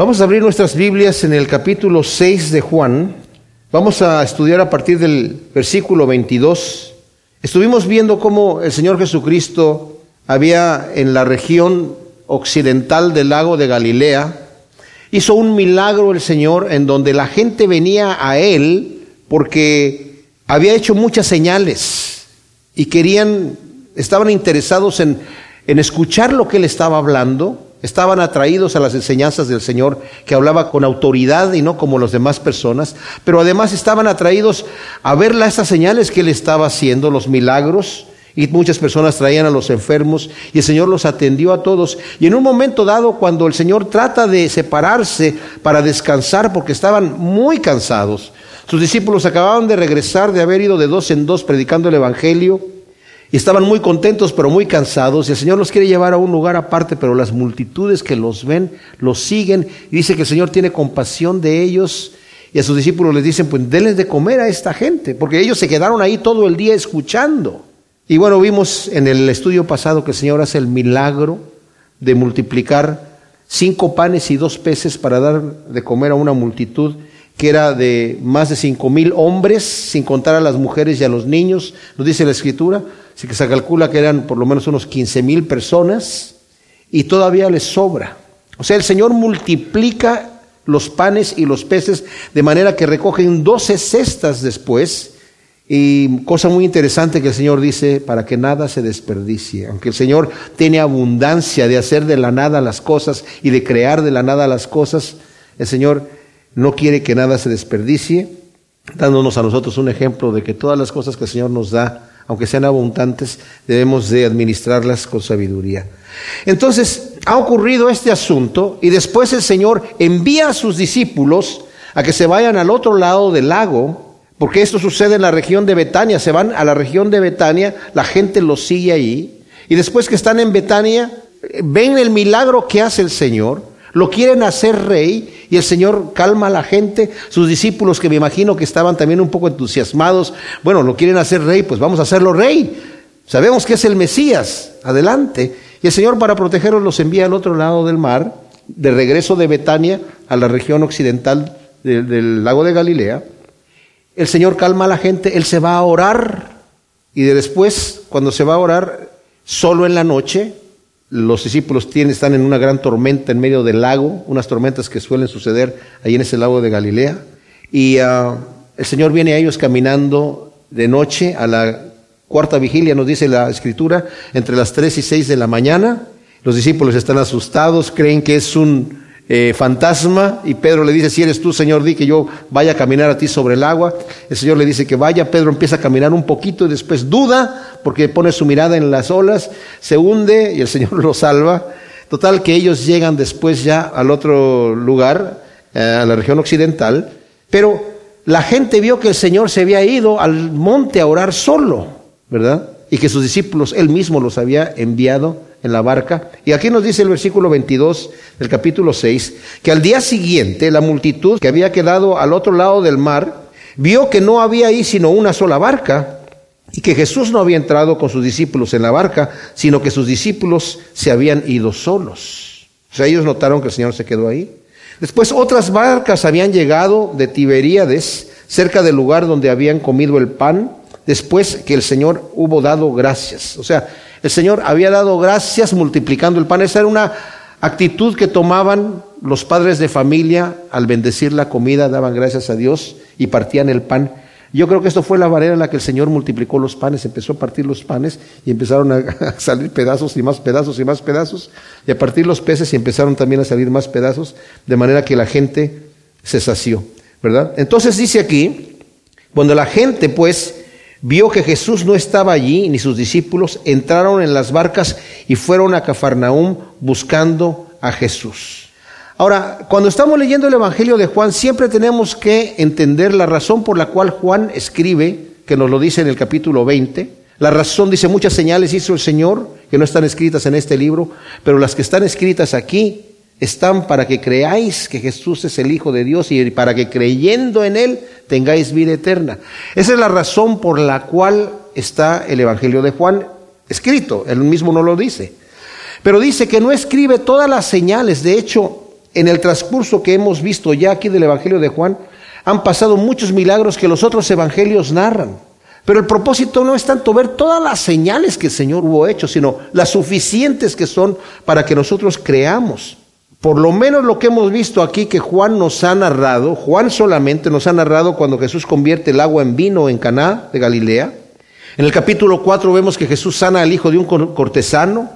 Vamos a abrir nuestras Biblias en el capítulo 6 de Juan. Vamos a estudiar a partir del versículo 22. Estuvimos viendo cómo el Señor Jesucristo había en la región occidental del lago de Galilea, hizo un milagro el Señor en donde la gente venía a Él porque había hecho muchas señales y querían, estaban interesados en, en escuchar lo que Él estaba hablando Estaban atraídos a las enseñanzas del Señor, que hablaba con autoridad y no como las demás personas, pero además estaban atraídos a ver estas señales que Él estaba haciendo, los milagros, y muchas personas traían a los enfermos, y el Señor los atendió a todos. Y en un momento dado, cuando el Señor trata de separarse para descansar, porque estaban muy cansados, sus discípulos acababan de regresar de haber ido de dos en dos predicando el Evangelio, y estaban muy contentos, pero muy cansados. Y el Señor los quiere llevar a un lugar aparte, pero las multitudes que los ven, los siguen. Y dice que el Señor tiene compasión de ellos. Y a sus discípulos les dicen, pues denles de comer a esta gente, porque ellos se quedaron ahí todo el día escuchando. Y bueno, vimos en el estudio pasado que el Señor hace el milagro de multiplicar cinco panes y dos peces para dar de comer a una multitud que era de más de cinco mil hombres, sin contar a las mujeres y a los niños, nos dice la escritura. Así que se calcula que eran por lo menos unos 15 mil personas y todavía les sobra. O sea, el Señor multiplica los panes y los peces de manera que recogen 12 cestas después. Y cosa muy interesante que el Señor dice, para que nada se desperdicie. Aunque el Señor tiene abundancia de hacer de la nada las cosas y de crear de la nada las cosas, el Señor no quiere que nada se desperdicie, dándonos a nosotros un ejemplo de que todas las cosas que el Señor nos da, aunque sean abundantes, debemos de administrarlas con sabiduría. Entonces, ha ocurrido este asunto y después el Señor envía a sus discípulos a que se vayan al otro lado del lago, porque esto sucede en la región de Betania, se van a la región de Betania, la gente los sigue ahí, y después que están en Betania, ven el milagro que hace el Señor, lo quieren hacer rey y el Señor calma a la gente. Sus discípulos, que me imagino que estaban también un poco entusiasmados, bueno, lo quieren hacer rey, pues vamos a hacerlo rey. Sabemos que es el Mesías, adelante. Y el Señor para protegerlos los envía al otro lado del mar, de regreso de Betania a la región occidental del lago de Galilea. El Señor calma a la gente, Él se va a orar y después, cuando se va a orar, solo en la noche, los discípulos tienen, están en una gran tormenta en medio del lago, unas tormentas que suelen suceder ahí en ese lago de Galilea. Y ah, el Señor viene a ellos caminando de noche a la cuarta vigilia, nos dice la escritura, entre las tres y seis de la mañana. Los discípulos están asustados, creen que es un eh, fantasma y Pedro le dice, si eres tú, Señor, di que yo vaya a caminar a ti sobre el agua. El Señor le dice que vaya, Pedro empieza a caminar un poquito y después duda porque pone su mirada en las olas, se hunde y el Señor lo salva. Total que ellos llegan después ya al otro lugar, eh, a la región occidental, pero la gente vio que el Señor se había ido al monte a orar solo, ¿verdad? Y que sus discípulos, él mismo los había enviado en la barca. Y aquí nos dice el versículo 22 del capítulo 6, que al día siguiente la multitud que había quedado al otro lado del mar vio que no había ahí sino una sola barca y que Jesús no había entrado con sus discípulos en la barca, sino que sus discípulos se habían ido solos. O sea, ellos notaron que el Señor se quedó ahí. Después otras barcas habían llegado de Tiberíades, cerca del lugar donde habían comido el pan, después que el Señor hubo dado gracias. O sea, el Señor había dado gracias multiplicando el pan. Esa era una actitud que tomaban los padres de familia al bendecir la comida, daban gracias a Dios y partían el pan. Yo creo que esto fue la manera en la que el Señor multiplicó los panes, empezó a partir los panes y empezaron a salir pedazos y más pedazos y más pedazos, y a partir los peces y empezaron también a salir más pedazos, de manera que la gente se sació, ¿verdad? Entonces dice aquí, cuando la gente pues vio que Jesús no estaba allí, ni sus discípulos, entraron en las barcas y fueron a Cafarnaúm buscando a Jesús. Ahora, cuando estamos leyendo el Evangelio de Juan, siempre tenemos que entender la razón por la cual Juan escribe, que nos lo dice en el capítulo 20. La razón dice, muchas señales hizo el Señor, que no están escritas en este libro, pero las que están escritas aquí están para que creáis que Jesús es el Hijo de Dios y para que creyendo en Él tengáis vida eterna. Esa es la razón por la cual está el Evangelio de Juan escrito. Él mismo no lo dice. Pero dice que no escribe todas las señales. De hecho, en el transcurso que hemos visto ya aquí del Evangelio de Juan, han pasado muchos milagros que los otros evangelios narran. Pero el propósito no es tanto ver todas las señales que el Señor hubo hecho, sino las suficientes que son para que nosotros creamos. Por lo menos lo que hemos visto aquí que Juan nos ha narrado, Juan solamente nos ha narrado cuando Jesús convierte el agua en vino en Caná de Galilea. En el capítulo 4 vemos que Jesús sana al hijo de un cortesano.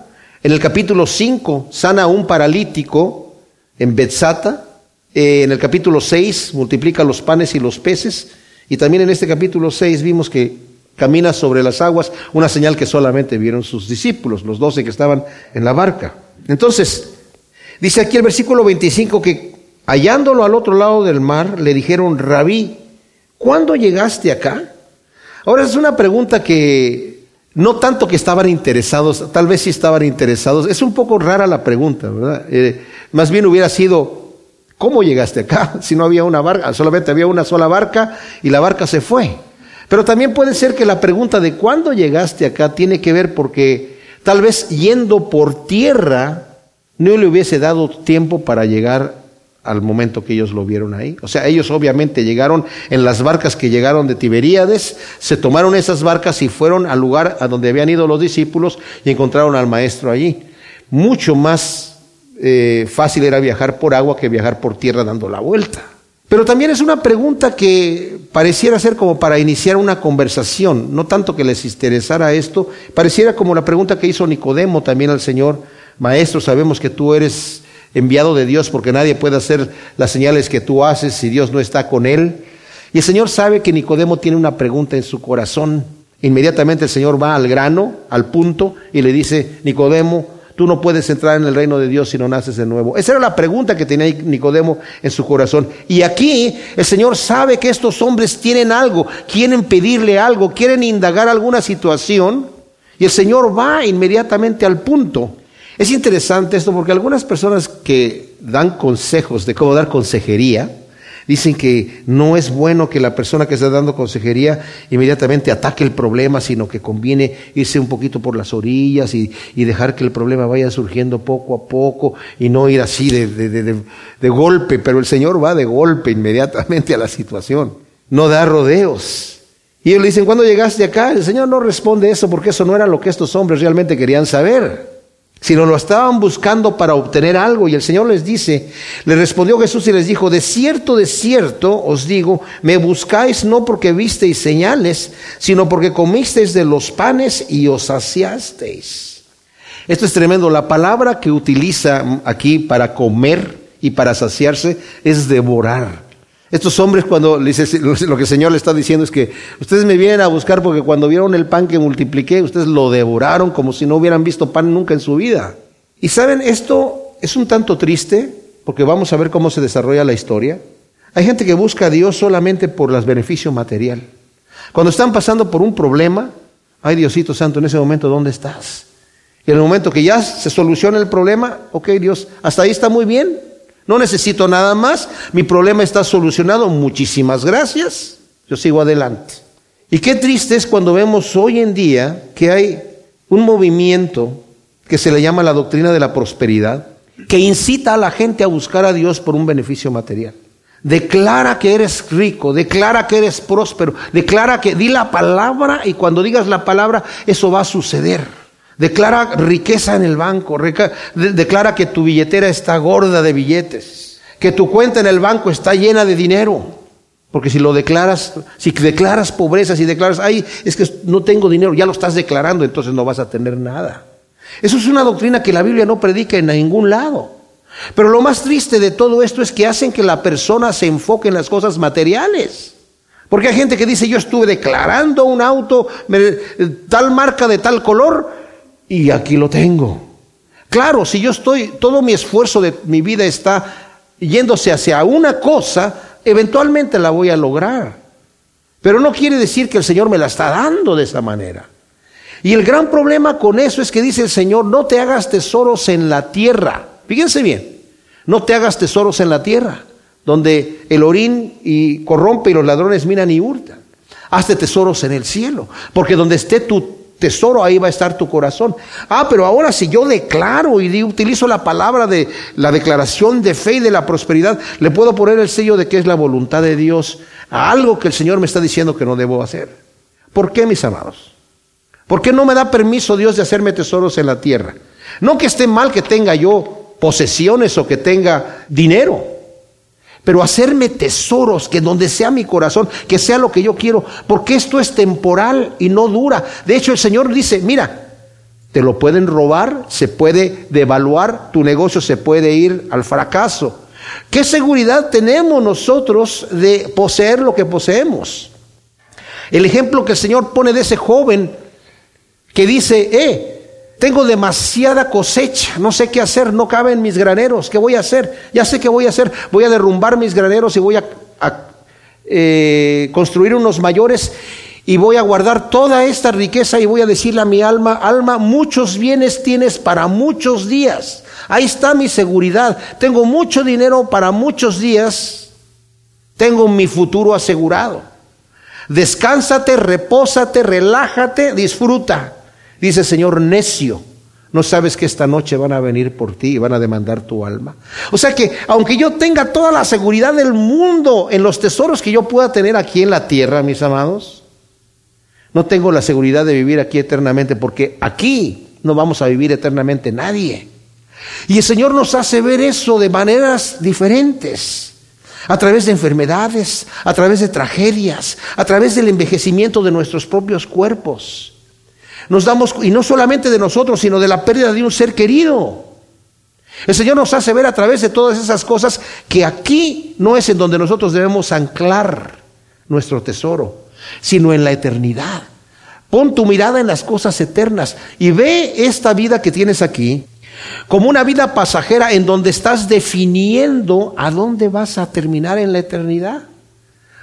En el capítulo 5 sana a un paralítico en Betzata. Eh, en el capítulo 6 multiplica los panes y los peces. Y también en este capítulo 6 vimos que camina sobre las aguas, una señal que solamente vieron sus discípulos, los doce que estaban en la barca. Entonces, Dice aquí el versículo 25 que hallándolo al otro lado del mar, le dijeron, rabí, ¿cuándo llegaste acá? Ahora es una pregunta que no tanto que estaban interesados, tal vez sí estaban interesados, es un poco rara la pregunta, ¿verdad? Eh, más bien hubiera sido, ¿cómo llegaste acá? Si no había una barca, solamente había una sola barca y la barca se fue. Pero también puede ser que la pregunta de cuándo llegaste acá tiene que ver porque tal vez yendo por tierra, no le hubiese dado tiempo para llegar al momento que ellos lo vieron ahí. O sea, ellos obviamente llegaron en las barcas que llegaron de Tiberíades, se tomaron esas barcas y fueron al lugar a donde habían ido los discípulos y encontraron al maestro allí. Mucho más eh, fácil era viajar por agua que viajar por tierra dando la vuelta. Pero también es una pregunta que pareciera ser como para iniciar una conversación, no tanto que les interesara esto, pareciera como la pregunta que hizo Nicodemo también al Señor Maestro, sabemos que tú eres enviado de Dios porque nadie puede hacer las señales que tú haces si Dios no está con él. Y el Señor sabe que Nicodemo tiene una pregunta en su corazón. Inmediatamente el Señor va al grano, al punto, y le dice, Nicodemo, tú no puedes entrar en el reino de Dios si no naces de nuevo. Esa era la pregunta que tenía Nicodemo en su corazón. Y aquí el Señor sabe que estos hombres tienen algo, quieren pedirle algo, quieren indagar alguna situación, y el Señor va inmediatamente al punto. Es interesante esto porque algunas personas que dan consejos de cómo dar consejería, dicen que no es bueno que la persona que está dando consejería inmediatamente ataque el problema, sino que conviene irse un poquito por las orillas y, dejar que el problema vaya surgiendo poco a poco y no ir así de, de golpe, pero el Señor va de golpe inmediatamente a la situación, no da rodeos. Y ellos le dicen, ¿cuándo llegaste acá? El Señor no responde eso porque eso no era lo que estos hombres realmente querían saber sino lo estaban buscando para obtener algo. Y el Señor les dice, le respondió Jesús y les dijo, de cierto, de cierto os digo, me buscáis no porque visteis señales, sino porque comisteis de los panes y os saciasteis. Esto es tremendo. La palabra que utiliza aquí para comer y para saciarse es devorar. Estos hombres cuando lo que el Señor le está diciendo es que ustedes me vienen a buscar porque cuando vieron el pan que multipliqué, ustedes lo devoraron como si no hubieran visto pan nunca en su vida. Y saben, esto es un tanto triste porque vamos a ver cómo se desarrolla la historia. Hay gente que busca a Dios solamente por los beneficios material. Cuando están pasando por un problema, ay Diosito Santo, en ese momento, ¿dónde estás? Y en el momento que ya se soluciona el problema, ok Dios, hasta ahí está muy bien, no necesito nada más, mi problema está solucionado, muchísimas gracias, yo sigo adelante. Y qué triste es cuando vemos hoy en día que hay un movimiento que se le llama la doctrina de la prosperidad, que incita a la gente a buscar a Dios por un beneficio material. Declara que eres rico, declara que eres próspero, declara que di la palabra y cuando digas la palabra eso va a suceder. Declara riqueza en el banco, declara que tu billetera está gorda de billetes, que tu cuenta en el banco está llena de dinero. Porque si lo declaras, si declaras pobreza, si declaras, ay, es que no tengo dinero, ya lo estás declarando, entonces no vas a tener nada. Eso es una doctrina que la Biblia no predica en ningún lado. Pero lo más triste de todo esto es que hacen que la persona se enfoque en las cosas materiales. Porque hay gente que dice, yo estuve declarando un auto, tal marca de tal color, y aquí lo tengo. Claro, si yo estoy, todo mi esfuerzo de mi vida está yéndose hacia una cosa, eventualmente la voy a lograr. Pero no quiere decir que el Señor me la está dando de esa manera. Y el gran problema con eso es que dice el Señor, no te hagas tesoros en la tierra. Fíjense bien, no te hagas tesoros en la tierra, donde el orín y corrompe y los ladrones minan y hurtan. Hazte tesoros en el cielo, porque donde esté tu tesoro, ahí va a estar tu corazón. Ah, pero ahora si yo declaro y utilizo la palabra de la declaración de fe y de la prosperidad, le puedo poner el sello de que es la voluntad de Dios a algo que el Señor me está diciendo que no debo hacer. ¿Por qué, mis amados? ¿Por qué no me da permiso Dios de hacerme tesoros en la tierra? No que esté mal que tenga yo posesiones o que tenga dinero, pero hacerme tesoros, que donde sea mi corazón, que sea lo que yo quiero, porque esto es temporal y no dura. De hecho, el Señor dice, mira, te lo pueden robar, se puede devaluar, tu negocio se puede ir al fracaso. ¿Qué seguridad tenemos nosotros de poseer lo que poseemos? El ejemplo que el Señor pone de ese joven que dice, eh, tengo demasiada cosecha, no sé qué hacer, no cabe en mis graneros, ¿qué voy a hacer? Ya sé qué voy a hacer, voy a derrumbar mis graneros y voy a, eh, construir unos mayores y voy a guardar toda esta riqueza y voy a decirle a mi alma, alma, muchos bienes tienes para muchos días. Ahí está mi seguridad. Tengo mucho dinero para muchos días. Tengo mi futuro asegurado. Descánsate, repósate, relájate, disfruta. Dice, Señor, necio, ¿no sabes que esta noche van a venir por ti y van a demandar tu alma? O sea que, aunque yo tenga toda la seguridad del mundo en los tesoros que yo pueda tener aquí en la tierra, mis amados, no tengo la seguridad de vivir aquí eternamente, porque aquí no vamos a vivir eternamente nadie. Y el Señor nos hace ver eso de maneras diferentes a través de enfermedades, a través de tragedias, a través del envejecimiento de nuestros propios cuerpos. Nos damos, y no solamente de nosotros, sino de la pérdida de un ser querido. El Señor nos hace ver a través de todas esas cosas que aquí no es en donde nosotros debemos anclar nuestro tesoro, sino en la eternidad. Pon tu mirada en las cosas eternas y ve esta vida que tienes aquí como una vida pasajera en donde estás definiendo a dónde vas a terminar en la eternidad.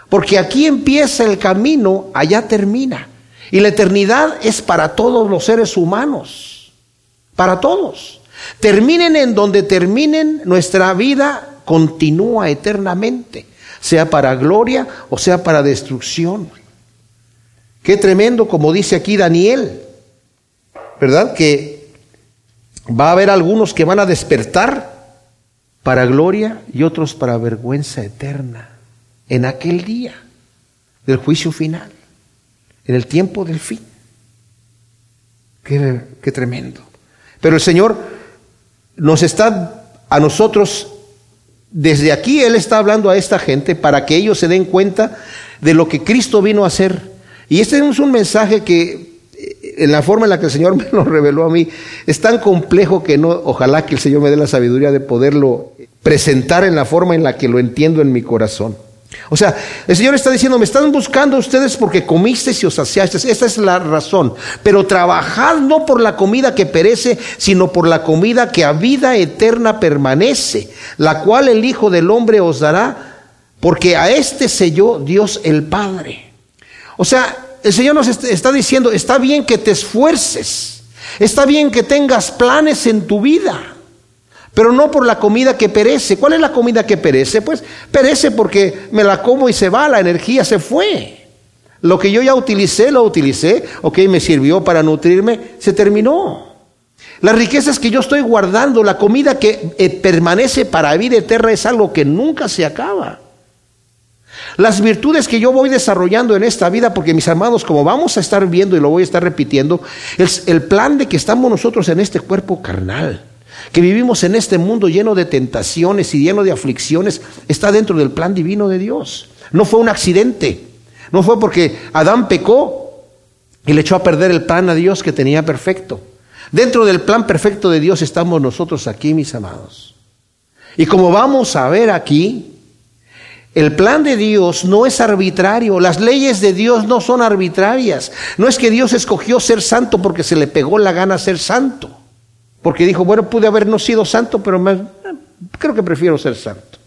Porque aquí empieza el camino, allá termina. Y la eternidad es para todos los seres humanos, para todos. Terminen en donde terminen, nuestra vida continúa eternamente, sea para gloria o sea para destrucción. Qué tremendo, como dice aquí Daniel, ¿verdad? Que va a haber algunos que van a despertar para gloria y otros para vergüenza eterna en aquel día del juicio final en el tiempo del fin. Qué, tremendo. Pero el Señor nos está a nosotros, desde aquí Él está hablando a esta gente para que ellos se den cuenta de lo que Cristo vino a hacer. Y este es un mensaje que eh, en la forma en la que el Señor me lo reveló a mí, es tan complejo que no, ojalá que el Señor me dé la sabiduría de poderlo presentar en la forma en la que lo entiendo en mi corazón. O sea, el Señor está diciendo, me están buscando ustedes porque comisteis y os saciasteis. Esa es la razón. Pero trabajad no por la comida que perece, sino por la comida que a vida eterna permanece, la cual el Hijo del Hombre os dará, porque a este selló Dios el Padre. O sea, el Señor nos está diciendo, está bien que te esfuerces, está bien que tengas planes en tu vida pero no por la comida que perece. ¿Cuál es la comida que perece? Pues perece porque me la como y se va, la energía se fue. Lo que yo ya utilicé, lo utilicé, ok, me sirvió para nutrirme, se terminó. Las riquezas que yo estoy guardando, la comida que eh, permanece para vida eterna es algo que nunca se acaba. Las virtudes que yo voy desarrollando en esta vida, porque mis hermanos, como vamos a estar viendo y lo voy a estar repitiendo, es el plan de que estamos nosotros en este cuerpo carnal que vivimos en este mundo lleno de tentaciones y lleno de aflicciones, está dentro del plan divino de Dios. No fue un accidente, no fue porque Adán pecó y le echó a perder el plan a Dios que tenía perfecto. Dentro del plan perfecto de Dios estamos nosotros aquí, mis amados. Y como vamos a ver aquí, el plan de Dios no es arbitrario, las leyes de Dios no son arbitrarias. No es que Dios escogió ser santo porque se le pegó la gana ser santo. Porque dijo, bueno, pude haber no sido santo, pero creo que prefiero ser santo.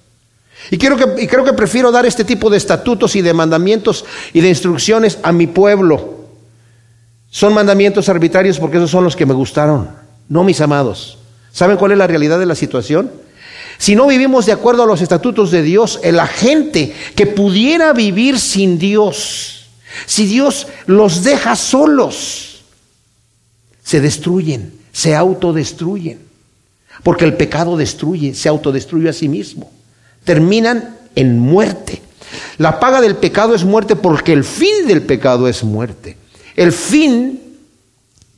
Y, quiero que, y creo que prefiero dar este tipo de estatutos y de mandamientos y de instrucciones a mi pueblo. Son mandamientos arbitrarios porque esos son los que me gustaron, no mis amados. ¿Saben cuál es la realidad de la situación? Si no vivimos de acuerdo a los estatutos de Dios, la gente que pudiera vivir sin Dios, si Dios los deja solos, se destruyen, se autodestruyen. Porque el pecado destruye, se autodestruye a sí mismo. Terminan en muerte. La paga del pecado es muerte porque el fin del pecado es muerte. El fin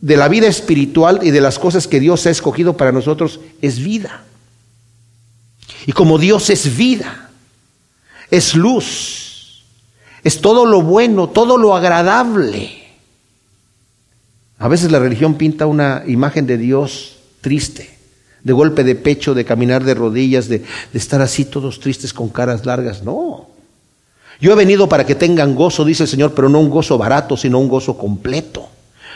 de la vida espiritual y de las cosas que Dios ha escogido para nosotros es vida. Y como Dios es vida, es luz, es todo lo bueno, todo lo agradable. A veces la religión pinta una imagen de Dios triste, de golpe de pecho, de caminar de rodillas, de, estar así todos tristes con caras largas. No. Yo he venido para que tengan gozo, dice el Señor, pero no un gozo barato, sino un gozo completo.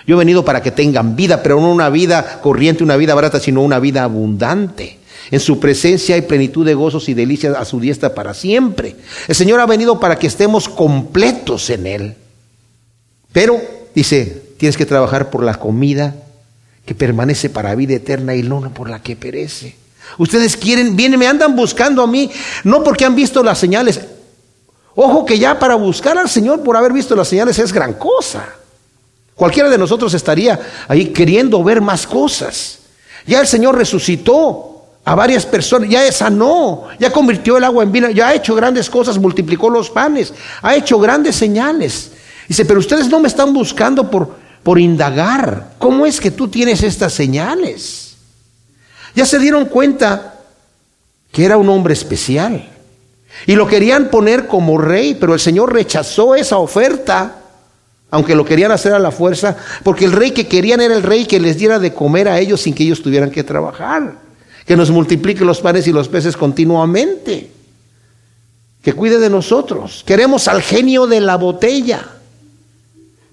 Yo he venido para que tengan vida, pero no una vida corriente, una vida barata, sino una vida abundante. En su presencia hay plenitud de gozos y delicias a su diestra para siempre. El Señor ha venido para que estemos completos en Él. Pero, dice, tienes que trabajar por la comida que permanece para vida eterna y no por la que perece. Ustedes quieren, vienen, me andan buscando a mí, no porque han visto las señales. Ojo que ya para buscar al Señor por haber visto las señales es gran cosa. Cualquiera de nosotros estaría ahí queriendo ver más cosas. Ya el Señor resucitó a varias personas, ya sanó, ya convirtió el agua en vino, ya ha hecho grandes cosas, multiplicó los panes, ha hecho grandes señales. Dice, pero ustedes no me están buscando por, por indagar, ¿cómo es que tú tienes estas señales? Ya se dieron cuenta que era un hombre especial y lo querían poner como rey, pero el Señor rechazó esa oferta aunque lo querían hacer a la fuerza, porque el rey que querían era el rey que les diera de comer a ellos sin que ellos tuvieran que trabajar que nos multiplique los panes y los peces continuamente, que cuide de nosotros. Queremos al genio de la botella,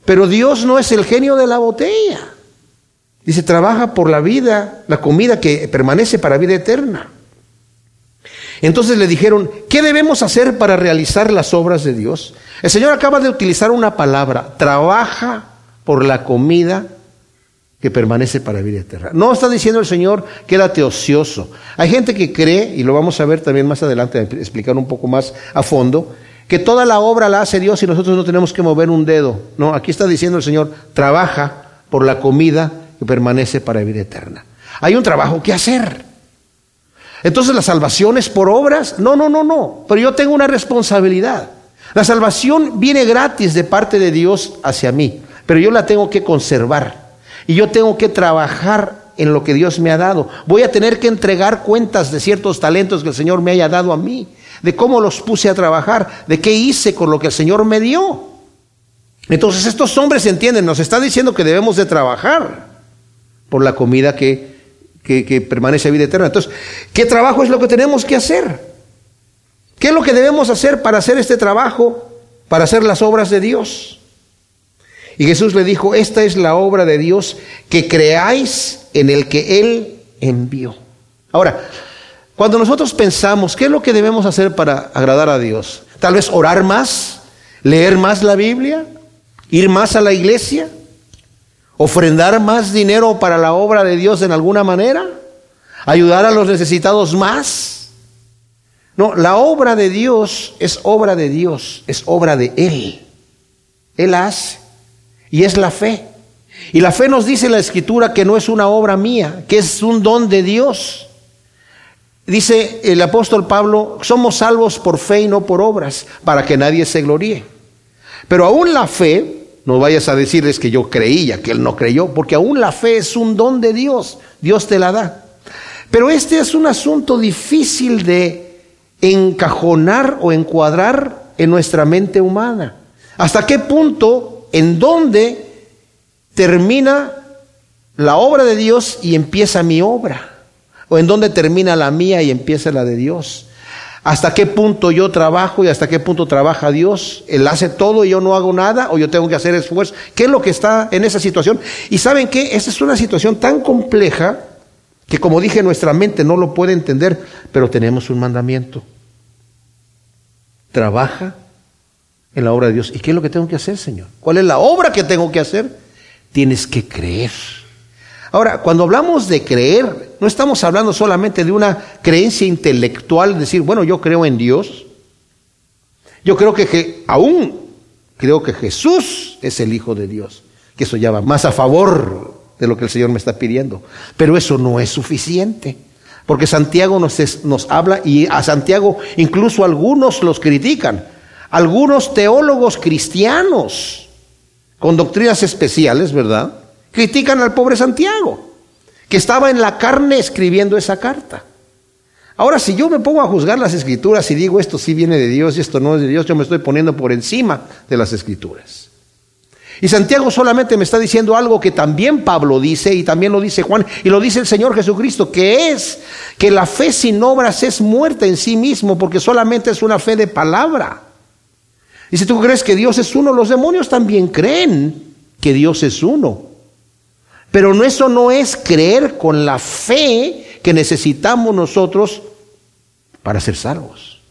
pero Dios no es el genio de la botella. Dice, trabaja por la vida, la comida que permanece para vida eterna. Entonces le dijeron, ¿qué debemos hacer para realizar las obras de Dios? El Señor acaba de utilizar una palabra, trabaja por la comida que permanece para vida eterna. No está diciendo el Señor, quédate ocioso. Hay gente que cree, y lo vamos a ver también más adelante, explicar un poco más a fondo, que toda la obra la hace Dios y nosotros no tenemos que mover un dedo. No, aquí está diciendo el Señor, trabaja por la comida que permanece para vida eterna. Hay un trabajo que hacer. Entonces la salvación es por obras. No, no, no, no. Pero yo tengo una responsabilidad. La salvación viene gratis de parte de Dios hacia mí, pero yo la tengo que conservar. Y yo tengo que trabajar en lo que Dios me ha dado. Voy a tener que entregar cuentas de ciertos talentos que el Señor me haya dado a mí, de cómo los puse a trabajar, de qué hice con lo que el Señor me dio. Entonces estos hombres entienden, nos está diciendo que debemos de trabajar por la comida que, que, permanece a vida eterna. Entonces, ¿qué trabajo es lo que tenemos que hacer? ¿Qué es lo que debemos hacer para hacer este trabajo, para hacer las obras de Dios? Y Jesús le dijo, esta es la obra de Dios, que creáis en el que Él envió. Ahora, cuando nosotros pensamos, ¿qué es lo que debemos hacer para agradar a Dios? Tal vez orar más, leer más la Biblia, ir más a la iglesia, ofrendar más dinero para la obra de Dios en alguna manera, ayudar a los necesitados más. No, la obra de Dios es obra de Dios, es obra de Él. Él hace. Y es la fe. Y la fe nos dice la escritura que no es una obra mía, que es un don de Dios. Dice el apóstol Pablo, somos salvos por fe y no por obras, para que nadie se gloríe. Pero aún la fe, no vayas a decirles que yo creía, que él no creyó, porque aún la fe es un don de Dios, Dios te la da. Pero este es un asunto difícil de encajonar o encuadrar en nuestra mente humana. ¿Hasta qué punto en dónde termina la obra de Dios y empieza mi obra. O en dónde termina la mía y empieza la de Dios. Hasta qué punto yo trabajo y hasta qué punto trabaja Dios. Él hace todo y yo no hago nada o yo tengo que hacer esfuerzo. ¿Qué es lo que está en esa situación? Y saben qué, esa es una situación tan compleja que como dije nuestra mente no lo puede entender, pero tenemos un mandamiento. Trabaja en la obra de Dios. ¿Y qué es lo que tengo que hacer, Señor? ¿Cuál es la obra que tengo que hacer? Tienes que creer. Ahora, cuando hablamos de creer, no estamos hablando solamente de una creencia intelectual, decir, bueno, yo creo en Dios. Yo creo que, aún creo que Jesús es el Hijo de Dios, que eso ya va más a favor de lo que el Señor me está pidiendo. Pero eso no es suficiente. Porque Santiago nos, nos habla y a Santiago incluso algunos los critican. Algunos teólogos cristianos con doctrinas especiales, ¿verdad? Critican al pobre Santiago, que estaba en la carne escribiendo esa carta. Ahora, si yo me pongo a juzgar las escrituras y digo esto sí viene de Dios y esto no es de Dios, yo me estoy poniendo por encima de las escrituras. Y Santiago solamente me está diciendo algo que también Pablo dice y también lo dice Juan y lo dice el Señor Jesucristo, que es que la fe sin obras es muerta en sí mismo porque solamente es una fe de palabra. Y si tú crees que Dios es uno, los demonios también creen que Dios es uno. Pero eso no es creer con la fe que necesitamos nosotros para ser salvos.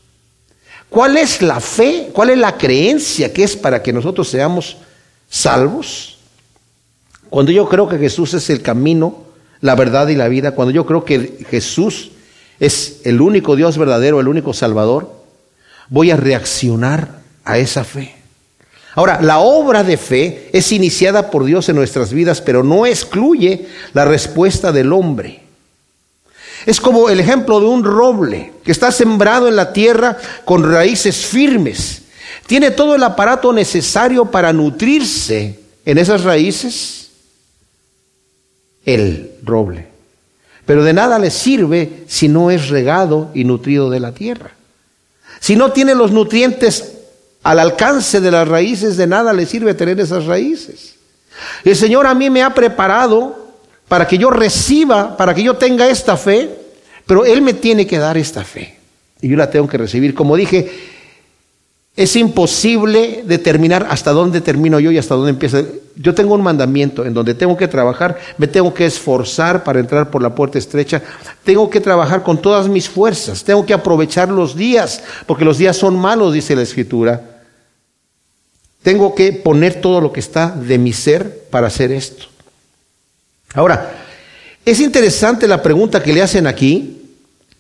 ¿Cuál es la fe? ¿Cuál es la creencia que es para que nosotros seamos salvos, cuando yo creo que Jesús es el camino, la verdad y la vida, cuando yo creo que Jesús es el único Dios verdadero, el único Salvador, voy a reaccionar a esa fe. Ahora, la obra de fe es iniciada por Dios en nuestras vidas, pero no excluye la respuesta del hombre. Es como el ejemplo de un roble que está sembrado en la tierra con raíces firmes tiene todo el aparato necesario para nutrirse en esas raíces, el roble. Pero de nada le sirve si no es regado y nutrido de la tierra. Si no tiene los nutrientes al alcance de las raíces, de nada le sirve tener esas raíces. El Señor a mí me ha preparado para que yo reciba, para que yo tenga esta fe, pero Él me tiene que dar esta fe. Y yo la tengo que recibir. Como dije, es imposible determinar hasta dónde termino yo y hasta dónde empieza. Yo tengo un mandamiento en donde tengo que trabajar, me tengo que esforzar para entrar por la puerta estrecha, tengo que trabajar con todas mis fuerzas, tengo que aprovechar los días, porque los días son malos, dice la Escritura. Tengo que poner todo lo que está de mi ser para hacer esto. Ahora, es interesante la pregunta que le hacen aquí,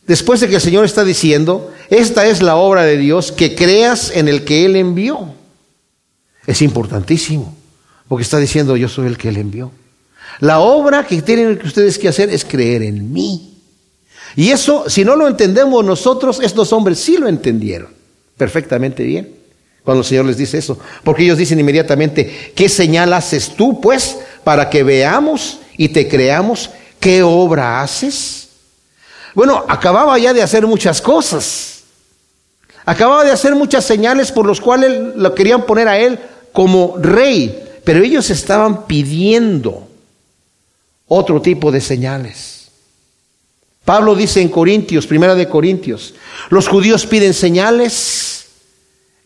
después de que el Señor está diciendo, esta es la obra de Dios, que creas en el que Él envió. Es importantísimo, porque está diciendo yo soy el que Él envió. La obra que tienen ustedes que hacer es creer en mí. Y eso, si no lo entendemos nosotros, estos hombres sí lo entendieron perfectamente bien cuando el Señor les dice eso. Porque ellos dicen inmediatamente, ¿qué señal haces tú, pues, para que veamos y te creamos qué obra haces? Bueno, acababa ya de hacer muchas cosas. Acababa de hacer muchas señales por los cuales lo querían poner a él como rey, pero ellos estaban pidiendo otro tipo de señales. Pablo dice en Corintios, primera de Corintios, los judíos piden señales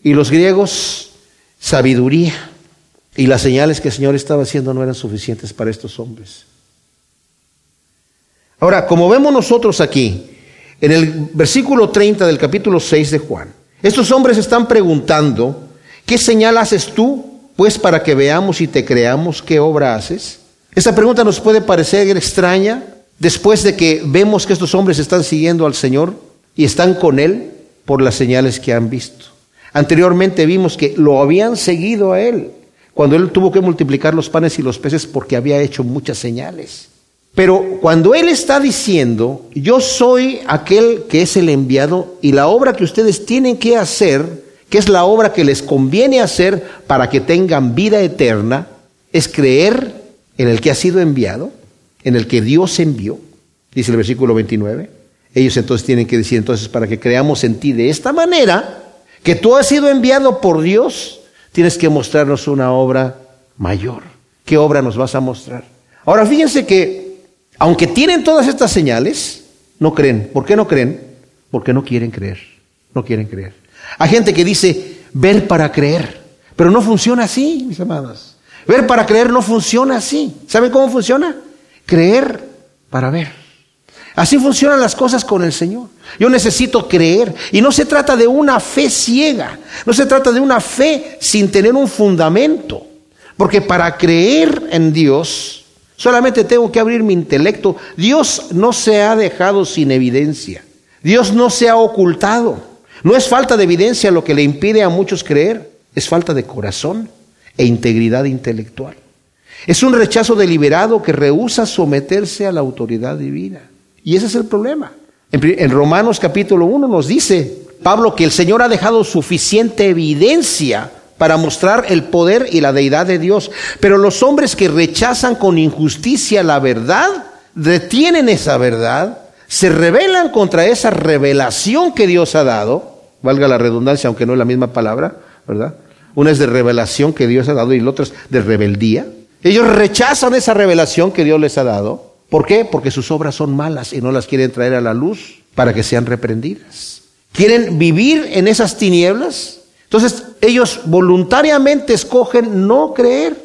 y los griegos sabiduría. Y las señales que el Señor estaba haciendo no eran suficientes para estos hombres. Ahora, como vemos nosotros aquí, en el versículo 30 del capítulo 6 de Juan, estos hombres están preguntando, ¿qué señal haces tú, pues, para que veamos y te creamos qué obra haces? Esta pregunta nos puede parecer extraña después de que vemos que estos hombres están siguiendo al Señor y están con Él por las señales que han visto. Anteriormente vimos que lo habían seguido a Él cuando Él tuvo que multiplicar los panes y los peces porque había hecho muchas señales. Pero cuando Él está diciendo, yo soy aquel que es el enviado y la obra que ustedes tienen que hacer, que es la obra que les conviene hacer para que tengan vida eterna, es creer en el que ha sido enviado, en el que Dios envió, dice el versículo 29. Ellos entonces tienen que decir entonces para que creamos en ti de esta manera, que tú has sido enviado por Dios, tienes que mostrarnos una obra mayor. ¿Qué obra nos vas a mostrar? Ahora fíjense que aunque tienen todas estas señales, no creen. ¿Por qué no creen? Porque no quieren creer. No quieren creer. Hay gente que dice ver para creer, pero no funciona así, mis amadas. Ver para creer no funciona así. ¿Saben cómo funciona? Creer para ver. Así funcionan las cosas con el Señor. Yo necesito creer. Y no se trata de una fe ciega. No se trata de una fe sin tener un fundamento. Porque para creer en Dios Solamente tengo que abrir mi intelecto. Dios no se ha dejado sin evidencia. Dios no se ha ocultado. No es falta de evidencia lo que le impide a muchos creer, es falta de corazón e integridad intelectual. Es un rechazo deliberado que rehúsa someterse a la autoridad divina. Y ese es el problema. En, Romanos capítulo 1 nos dice Pablo que el Señor ha dejado suficiente evidencia para mostrar el poder y la deidad de Dios. Pero los hombres que rechazan con injusticia la verdad, detienen esa verdad, se rebelan contra esa revelación que Dios ha dado, valga la redundancia, aunque no es la misma palabra, ¿verdad? Una es de revelación que Dios ha dado y la otra es de rebeldía. Ellos rechazan esa revelación que Dios les ha dado. ¿Por qué? Porque sus obras son malas y no las quieren traer a la luz para que sean reprendidas. Quieren vivir en esas tinieblas. Entonces ellos voluntariamente escogen no creer.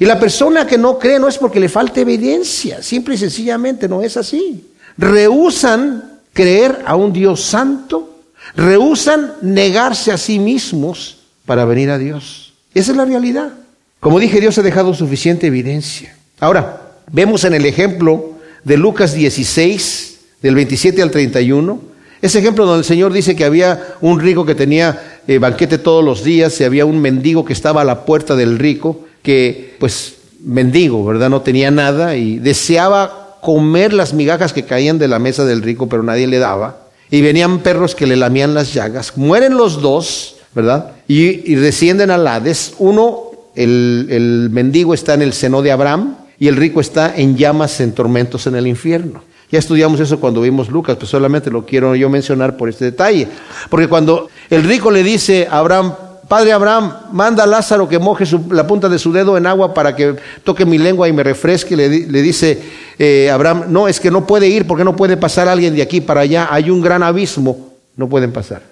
Y la persona que no cree no es porque le falte evidencia, simple y sencillamente no es así. Rehusan creer a un Dios santo, rehusan negarse a sí mismos para venir a Dios. Esa es la realidad. Como dije, Dios ha dejado suficiente evidencia. Ahora, vemos en el ejemplo de Lucas 16, del 27 al 31, ese ejemplo donde el Señor dice que había un rico que tenía eh, banquete todos los días y había un mendigo que estaba a la puerta del rico, que pues mendigo, ¿verdad? No tenía nada y deseaba comer las migajas que caían de la mesa del rico, pero nadie le daba. Y venían perros que le lamían las llagas. Mueren los dos, ¿verdad? Y, y descienden al Hades. Uno el, mendigo está en el seno de Abraham y el rico está en llamas, en tormentos en el infierno. Ya estudiamos eso cuando vimos Lucas, pero solamente lo quiero yo mencionar por este detalle. Porque cuando el rico le dice a Abraham, Padre Abraham, manda a Lázaro que moje la punta de su dedo en agua para que toque mi lengua y me refresque, le, dice eh, Abraham, no, es que no puede ir porque no puede pasar alguien de aquí para allá, hay un gran abismo, no pueden pasar.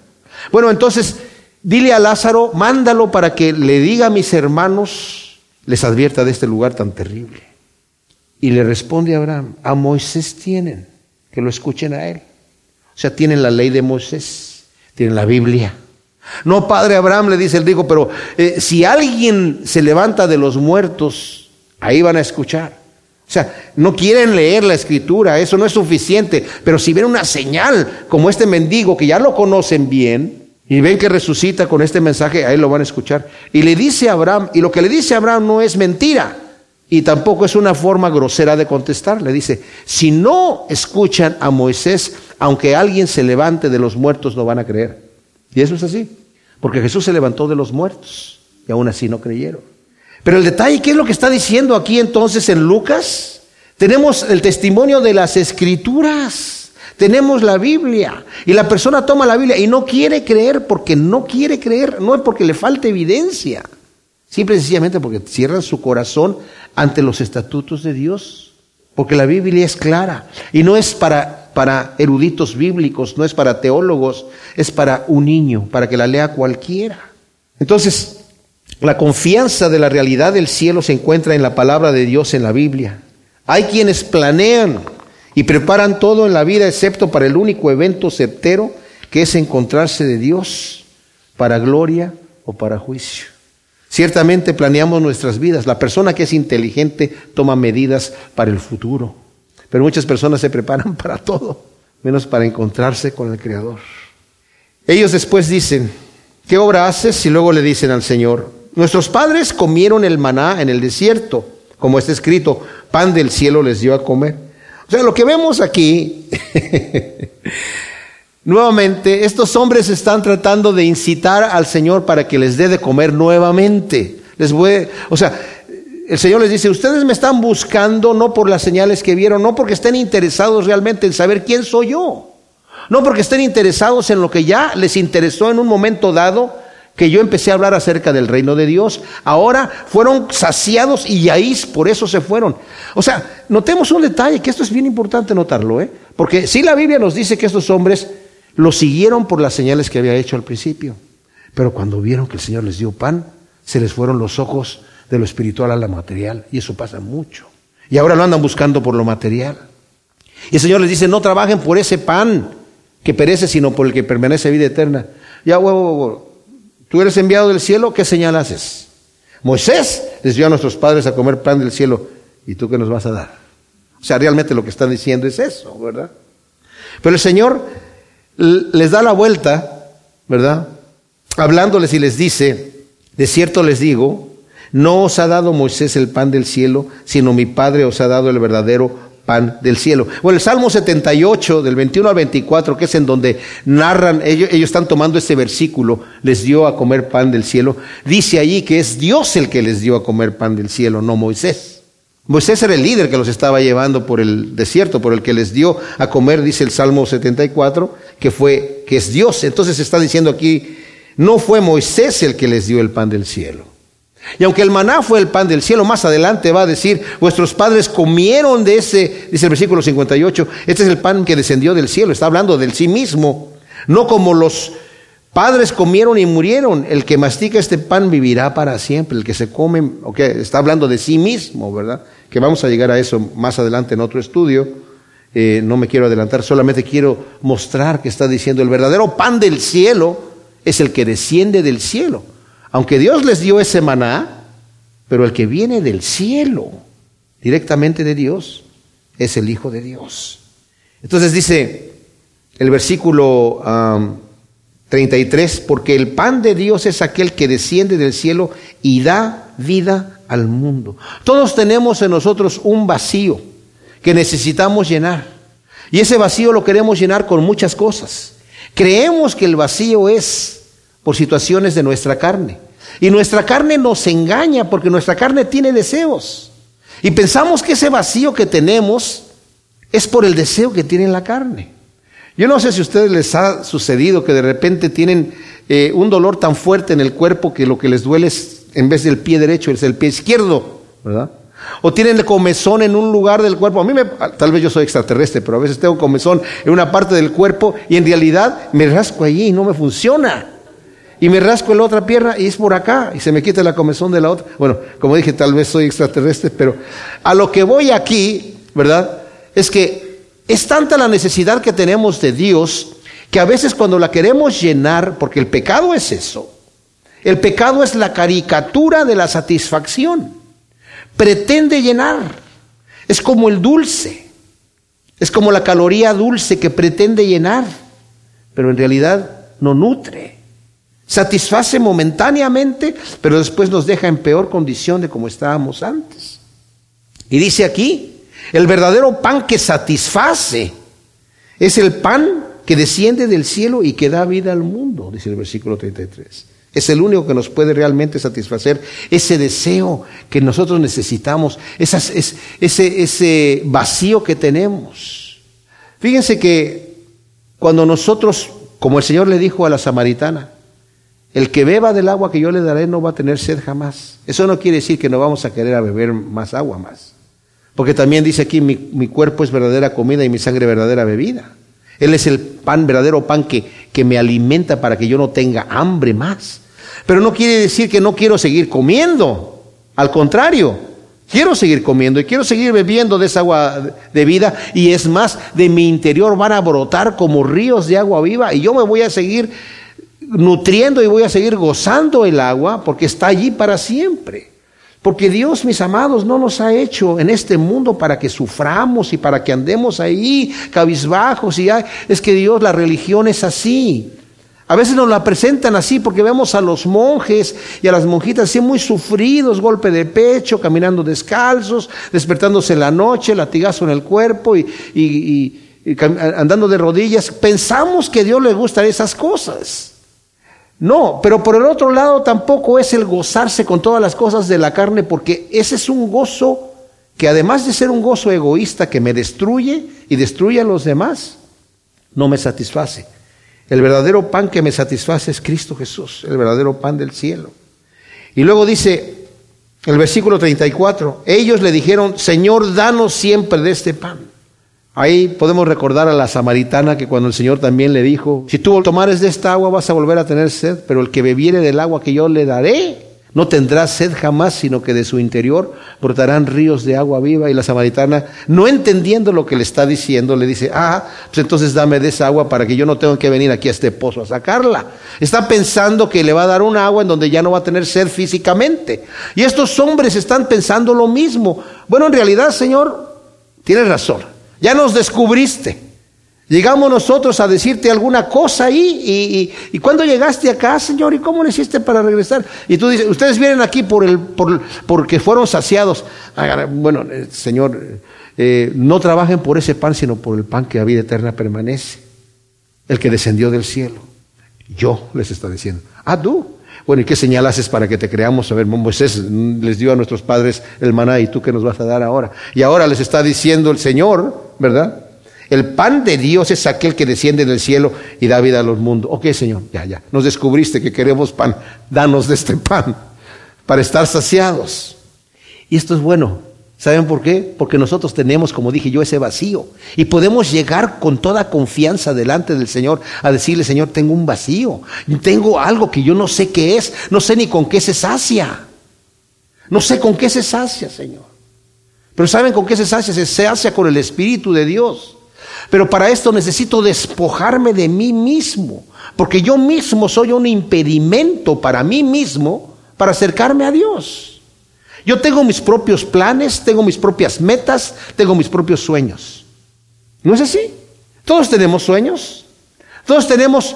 Bueno, entonces Dile a Lázaro, mándalo para que le diga a mis hermanos, les advierta de este lugar tan terrible. Y le responde Abraham, a Moisés tienen, que lo escuchen a él. O sea, tienen la ley de Moisés, tienen la Biblia. No, padre Abraham, le dice el digo, pero eh, si alguien se levanta de los muertos, ahí van a escuchar. O sea, no quieren leer la escritura, eso no es suficiente, pero si ven una señal como este mendigo que ya lo conocen bien, y ven que resucita con este mensaje, ahí lo van a escuchar. Y le dice a Abraham, y lo que le dice a Abraham no es mentira, y tampoco es una forma grosera de contestar. Le dice, si no escuchan a Moisés, aunque alguien se levante de los muertos, no van a creer. Y eso es así, porque Jesús se levantó de los muertos, y aún así no creyeron. Pero el detalle, ¿qué es lo que está diciendo aquí entonces en Lucas? Tenemos el testimonio de las escrituras. Tenemos la Biblia y la persona toma la Biblia y no quiere creer porque no quiere creer, no es porque le falte evidencia, simple y sencillamente porque cierran su corazón ante los estatutos de Dios. Porque la Biblia es clara y no es para, para eruditos bíblicos, no es para teólogos, es para un niño, para que la lea cualquiera. Entonces, la confianza de la realidad del cielo se encuentra en la palabra de Dios en la Biblia. Hay quienes planean y preparan todo en la vida excepto para el único evento certero que es encontrarse de Dios para gloria o para juicio. Ciertamente planeamos nuestras vidas. La persona que es inteligente toma medidas para el futuro. Pero muchas personas se preparan para todo, menos para encontrarse con el Creador. Ellos después dicen, ¿qué obra haces? Y luego le dicen al Señor, nuestros padres comieron el maná en el desierto, como está escrito, pan del cielo les dio a comer. O sea, lo que vemos aquí, nuevamente, estos hombres están tratando de incitar al Señor para que les dé de comer nuevamente. Les voy, o sea, el Señor les dice, ustedes me están buscando no por las señales que vieron, no porque estén interesados realmente en saber quién soy yo, no porque estén interesados en lo que ya les interesó en un momento dado, que yo empecé a hablar acerca del reino de Dios. Ahora fueron saciados y ahí por eso se fueron. O sea, notemos un detalle, que esto es bien importante notarlo, ¿eh? Porque si la Biblia nos dice que estos hombres lo siguieron por las señales que había hecho al principio. Pero cuando vieron que el Señor les dio pan, se les fueron los ojos de lo espiritual a lo material. Y eso pasa mucho. Y ahora lo andan buscando por lo material. Y el Señor les dice, no trabajen por ese pan que perece, sino por el que permanece vida eterna. Ya, huevo, huevo Tú eres enviado del cielo, ¿qué señal haces? Moisés les dio a nuestros padres a comer pan del cielo. ¿Y tú qué nos vas a dar? O sea, realmente lo que están diciendo es eso, ¿verdad? Pero el Señor les da la vuelta, ¿verdad? Hablándoles y les dice, de cierto les digo, No os ha dado Moisés el pan del cielo, sino mi Padre os ha dado el verdadero pan del cielo. Bueno, el Salmo 78, del 21 al 24, que es en donde narran, ellos, ellos, están tomando este versículo, les dio a comer pan del cielo, dice allí que es Dios el que les dio a comer pan del cielo, no Moisés. Moisés era el líder que los estaba llevando por el desierto, por el que les dio a comer, dice el Salmo 74, que fue, que es Dios. Entonces está diciendo aquí, no fue Moisés el que les dio el pan del cielo. Y aunque el maná fue el pan del cielo, más adelante va a decir, vuestros padres comieron de ese, dice el versículo 58, este es el pan que descendió del cielo, está hablando del sí mismo, no como los padres comieron y murieron, el que mastica este pan vivirá para siempre, el que se come, ok, está hablando de sí mismo, ¿verdad? Que vamos a llegar a eso más adelante en otro estudio, eh, no me quiero adelantar, solamente quiero mostrar que está diciendo, el verdadero pan del cielo es el que desciende del cielo. Aunque Dios les dio ese maná, pero el que viene del cielo, directamente de Dios, es el Hijo de Dios. Entonces dice el versículo 33, porque el pan de Dios es aquel que desciende del cielo y da vida al mundo. Todos tenemos en nosotros un vacío que necesitamos llenar. Y ese vacío lo queremos llenar con muchas cosas. Creemos que el vacío es por situaciones de nuestra carne. Y nuestra carne nos engaña porque nuestra carne tiene deseos. Y pensamos que ese vacío que tenemos es por el deseo que tiene la carne. Yo no sé si a ustedes les ha sucedido que de repente tienen eh, un dolor tan fuerte en el cuerpo que lo que les duele es, en vez del pie derecho, es el pie izquierdo, ¿verdad? O tienen comezón en un lugar del cuerpo. A mí me, tal vez yo soy extraterrestre, pero a veces tengo comezón en una parte del cuerpo y en realidad me rasco allí y no me funciona y me rasco en la otra pierna y es por acá y se me quita la comezón de la otra. Bueno, como dije, tal vez soy extraterrestre, pero a lo que voy aquí, ¿verdad? Es que es tanta la necesidad que tenemos de Dios que a veces cuando la queremos llenar, porque el pecado es eso, el pecado es la caricatura de la satisfacción, pretende llenar, es como el dulce, es como la caloría dulce que pretende llenar, pero en realidad no nutre. Satisface momentáneamente, pero después nos deja en peor condición de como estábamos antes. Y dice aquí, el verdadero pan que satisface es el pan que desciende del cielo y que da vida al mundo, dice el versículo 33. Es el único que nos puede realmente satisfacer ese deseo que nosotros necesitamos, ese, ese vacío que tenemos. Fíjense que cuando nosotros, como el Señor le dijo a la samaritana, el que beba del agua que yo le daré no va a tener sed jamás. Eso no quiere decir que no vamos a querer a beber más agua más. Porque también dice aquí, mi, mi, cuerpo es verdadera comida y mi sangre verdadera bebida. Él es el pan, verdadero pan que, que me alimenta para que yo no tenga hambre más. Pero no quiere decir que no quiero seguir comiendo. Al contrario, quiero seguir comiendo y quiero seguir bebiendo de esa agua de vida. Y es más, de mi interior van a brotar como ríos de agua viva y yo me voy a seguir nutriendo y voy a seguir gozando el agua porque está allí para siempre. Porque Dios, mis amados, no nos ha hecho en este mundo para que suframos y para que andemos ahí cabizbajos y es que Dios, la religión es así. A veces nos la presentan así porque vemos a los monjes y a las monjitas así muy sufridos, golpe de pecho, caminando descalzos, despertándose en la noche, latigazo en el cuerpo y, y andando de rodillas. Pensamos que a Dios le gustan esas cosas. No, pero por el otro lado tampoco es el gozarse con todas las cosas de la carne, porque ese es un gozo que además de ser un gozo egoísta que me destruye y destruye a los demás, no me satisface. El verdadero pan que me satisface es Cristo Jesús, el verdadero pan del cielo. Y luego dice el versículo 34, ellos le dijeron, Señor, danos siempre de este pan. Ahí podemos recordar a la samaritana que cuando el Señor también le dijo, si tú tomares de esta agua vas a volver a tener sed, pero el que bebiere del agua que yo le daré, no tendrá sed jamás, sino que de su interior brotarán ríos de agua viva. Y la samaritana, no entendiendo lo que le está diciendo, le dice, ah, pues entonces dame de esa agua para que yo no tenga que venir aquí a este pozo a sacarla. Está pensando que le va a dar un agua en donde ya no va a tener sed físicamente. Y estos hombres están pensando lo mismo. Bueno, en realidad, Señor, tienes razón. Ya nos descubriste. Llegamos nosotros a decirte alguna cosa ahí y, cuando llegaste acá, Señor, ¿y cómo le hiciste para regresar? Y tú dices, ustedes vienen aquí por el, por, porque fueron saciados. Bueno, eh, Señor, eh, no trabajen por ese pan, sino por el pan que a vida eterna permanece, el que descendió del cielo. Yo les está diciendo, ah, tú. Bueno, ¿y qué señal haces para que te creamos? A ver, Moisés les dio a nuestros padres el maná y tú qué nos vas a dar ahora. Y ahora les está diciendo el Señor, ¿verdad? El pan de Dios es aquel que desciende del cielo y da vida a los mundos. Ok, Señor, ya, ya. Nos descubriste que queremos pan. Danos de este pan para estar saciados. Y esto es bueno. ¿Saben por qué? Porque nosotros tenemos, como dije yo, ese vacío. Y podemos llegar con toda confianza delante del Señor a decirle, Señor, tengo un vacío. Tengo algo que yo no sé qué es. No sé ni con qué se sacia. No sé con qué se sacia, Señor. Pero ¿saben con qué se sacia? Se sacia con el Espíritu de Dios. Pero para esto necesito despojarme de mí mismo, porque yo mismo soy un impedimento para mí mismo para acercarme a Dios. Yo tengo mis propios planes, tengo mis propias metas, tengo mis propios sueños. ¿No es así? Todos tenemos sueños. Todos tenemos,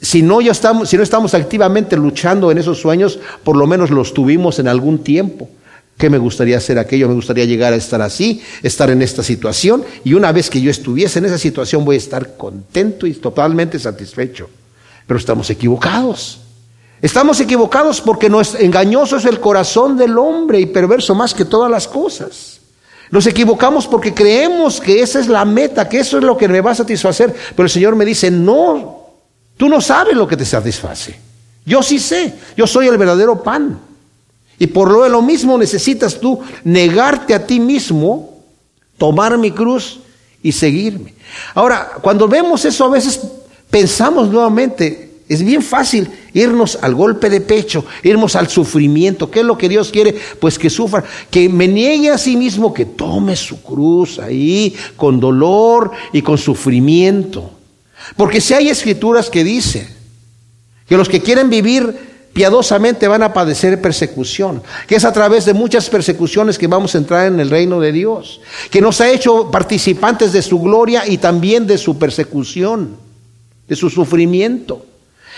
si no, ya estamos, si no estamos activamente luchando en esos sueños, por lo menos los tuvimos en algún tiempo que me gustaría hacer aquello? Me gustaría llegar a estar así, estar en esta situación, y una vez que yo estuviese en esa situación voy a estar contento y totalmente satisfecho. Pero estamos equivocados. Estamos equivocados porque no es, engañoso es el corazón del hombre y perverso más que todas las cosas. Nos equivocamos porque creemos que esa es la meta, que eso es lo que me va a satisfacer. Pero el Señor me dice, no, tú no sabes lo que te satisface. Yo sí sé, yo soy el verdadero pan. Y por lo, mismo necesitas tú negarte a ti mismo, tomar mi cruz y seguirme. Ahora, cuando vemos eso a veces pensamos nuevamente, es bien fácil irnos al golpe de pecho, irnos al sufrimiento. ¿Qué es lo que Dios quiere? Pues que sufra, que me niegue a sí mismo, que tome su cruz ahí con dolor y con sufrimiento. Porque si hay escrituras que dicen que los que quieren vivir piadosamente van a padecer persecución, que es a través de muchas persecuciones que vamos a entrar en el reino de Dios, que nos ha hecho participantes de su gloria y también de su persecución, de su sufrimiento.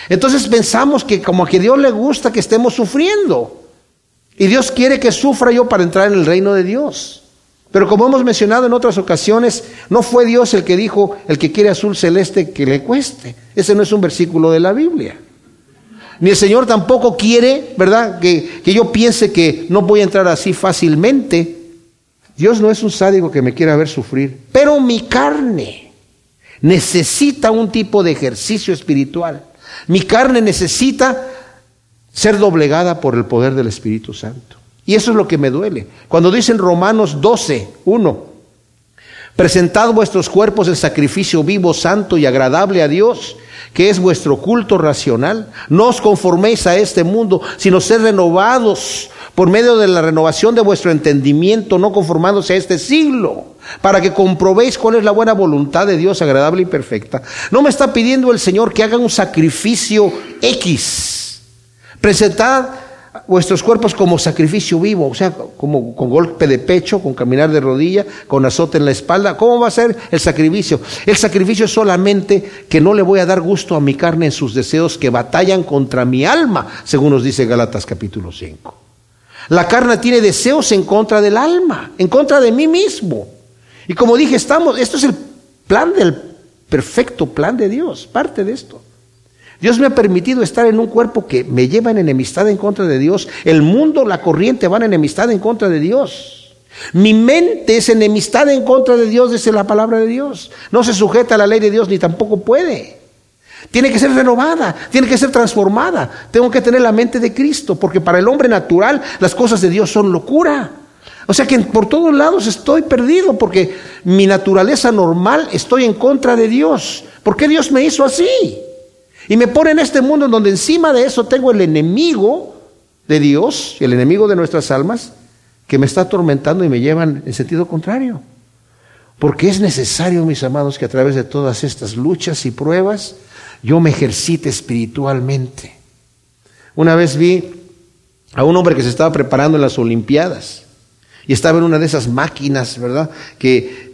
Entonces pensamos que como que Dios le gusta que estemos sufriendo. Y Dios quiere que sufra yo para entrar en el reino de Dios. Pero como hemos mencionado en otras ocasiones, no fue Dios el que dijo, el que quiere azul celeste, que le cueste. Ese no es un versículo de la Biblia. Ni el Señor tampoco quiere, ¿verdad? Que, que yo piense que no voy a entrar así fácilmente. Dios no es un sádico que me quiera ver sufrir, pero mi carne necesita un tipo de ejercicio espiritual. Mi carne necesita ser doblegada por el poder del Espíritu Santo. Y eso es lo que me duele. Cuando dicen Romanos 12, 1, presentad vuestros cuerpos en sacrificio vivo, santo y agradable a Dios, que es vuestro culto racional. No os conforméis a este mundo, sino ser renovados por medio de la renovación de vuestro entendimiento, no conformándose a este siglo, para que comprobéis cuál es la buena voluntad de Dios agradable y perfecta. No me está pidiendo el Señor que haga un sacrificio X. Presentad vuestros cuerpos como sacrificio vivo, o sea, como con golpe de pecho, con caminar de rodilla, con azote en la espalda. ¿Cómo va a ser el sacrificio? El sacrificio es solamente que no le voy a dar gusto a mi carne en sus deseos que batallan contra mi alma, según nos dice Gálatas capítulo 5. La carne tiene deseos en contra del alma, en contra de mí mismo. Y como dije, estamos, esto es el plan del perfecto plan de Dios, parte de esto. Dios me ha permitido estar en un cuerpo que me lleva en enemistad en contra de Dios. El mundo, la corriente van en enemistad en contra de Dios. Mi mente es enemistad en contra de Dios, dice la palabra de Dios. No se sujeta a la ley de Dios ni tampoco puede. Tiene que ser renovada, tiene que ser transformada. Tengo que tener la mente de Cristo, porque para el hombre natural las cosas de Dios son locura. O sea que por todos lados estoy perdido, porque mi naturaleza normal estoy en contra de Dios. ¿Por qué Dios me hizo así? Y me pone en este mundo donde encima de eso tengo el enemigo de Dios, el enemigo de nuestras almas, que me está atormentando y me llevan en sentido contrario. Porque es necesario, mis amados, que a través de todas estas luchas y pruebas yo me ejercite espiritualmente. Una vez vi a un hombre que se estaba preparando en las Olimpiadas y estaba en una de esas máquinas, ¿verdad? Que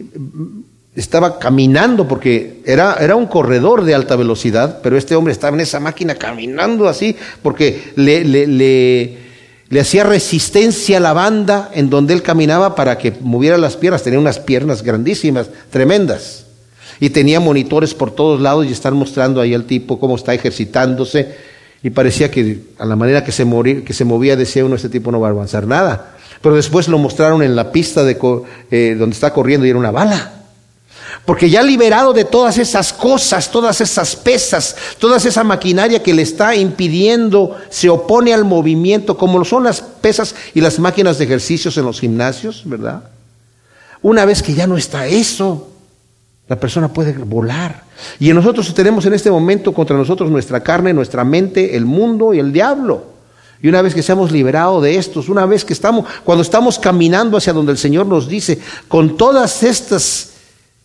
estaba caminando porque era, era un corredor de alta velocidad, pero este hombre estaba en esa máquina caminando así porque le, le, le, le hacía resistencia a la banda en donde él caminaba para que moviera las piernas. Tenía unas piernas grandísimas, tremendas. Y tenía monitores por todos lados y están mostrando ahí al tipo cómo está ejercitándose. Y parecía que a la manera que se, movía decía uno, este tipo no va a avanzar nada. Pero después lo mostraron en la pista de, eh, donde está corriendo y era una bala. Porque ya liberado de todas esas cosas, todas esas pesas, toda esa maquinaria que le está impidiendo, se opone al movimiento, como son las pesas y las máquinas de ejercicios en los gimnasios, ¿verdad? Una vez que ya no está eso, la persona puede volar. Y nosotros tenemos en este momento contra nosotros nuestra carne, nuestra mente, el mundo y el diablo. Y una vez que seamos liberados de estos, una vez que estamos, cuando estamos caminando hacia donde el Señor nos dice, con todas estas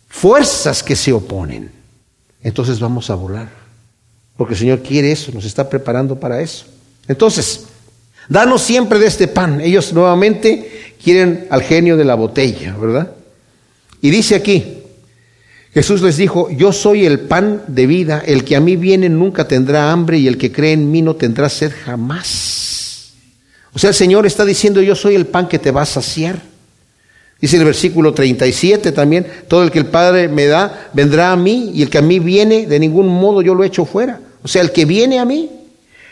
fuerzas que se oponen, entonces vamos a volar. Porque el Señor quiere eso, nos está preparando para eso. Entonces, danos siempre de este pan. Ellos nuevamente quieren al genio de la botella, ¿verdad? Y dice aquí, Jesús les dijo, yo soy el pan de vida, el que a mí viene nunca tendrá hambre y el que cree en mí no tendrá sed jamás. O sea, el Señor está diciendo, yo soy el pan que te va a saciar. Dice el versículo 37 también, todo el que el Padre me da vendrá a mí y el que a mí viene, de ningún modo yo lo echo fuera. O sea, el que viene a mí.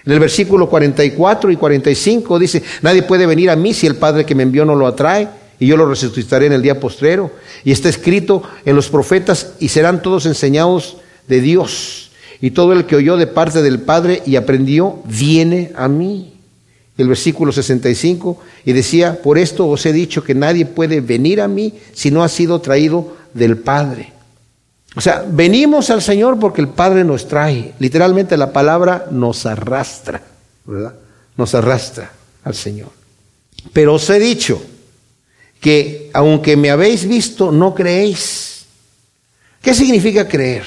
En el versículo 44 y 45 dice, nadie puede venir a mí si el Padre que me envió no lo atrae y yo lo resucitaré en el día postrero. Y está escrito en los profetas y serán todos enseñados de Dios. Y todo el que oyó de parte del Padre y aprendió, viene a mí. El versículo 65, y decía, por esto os he dicho que nadie puede venir a mí si no ha sido traído del Padre. O sea, venimos al Señor porque el Padre nos trae. Literalmente la palabra nos arrastra, ¿verdad? Nos arrastra al Señor. Pero os he dicho, que aunque me habéis visto, no creéis. ¿Qué significa creer?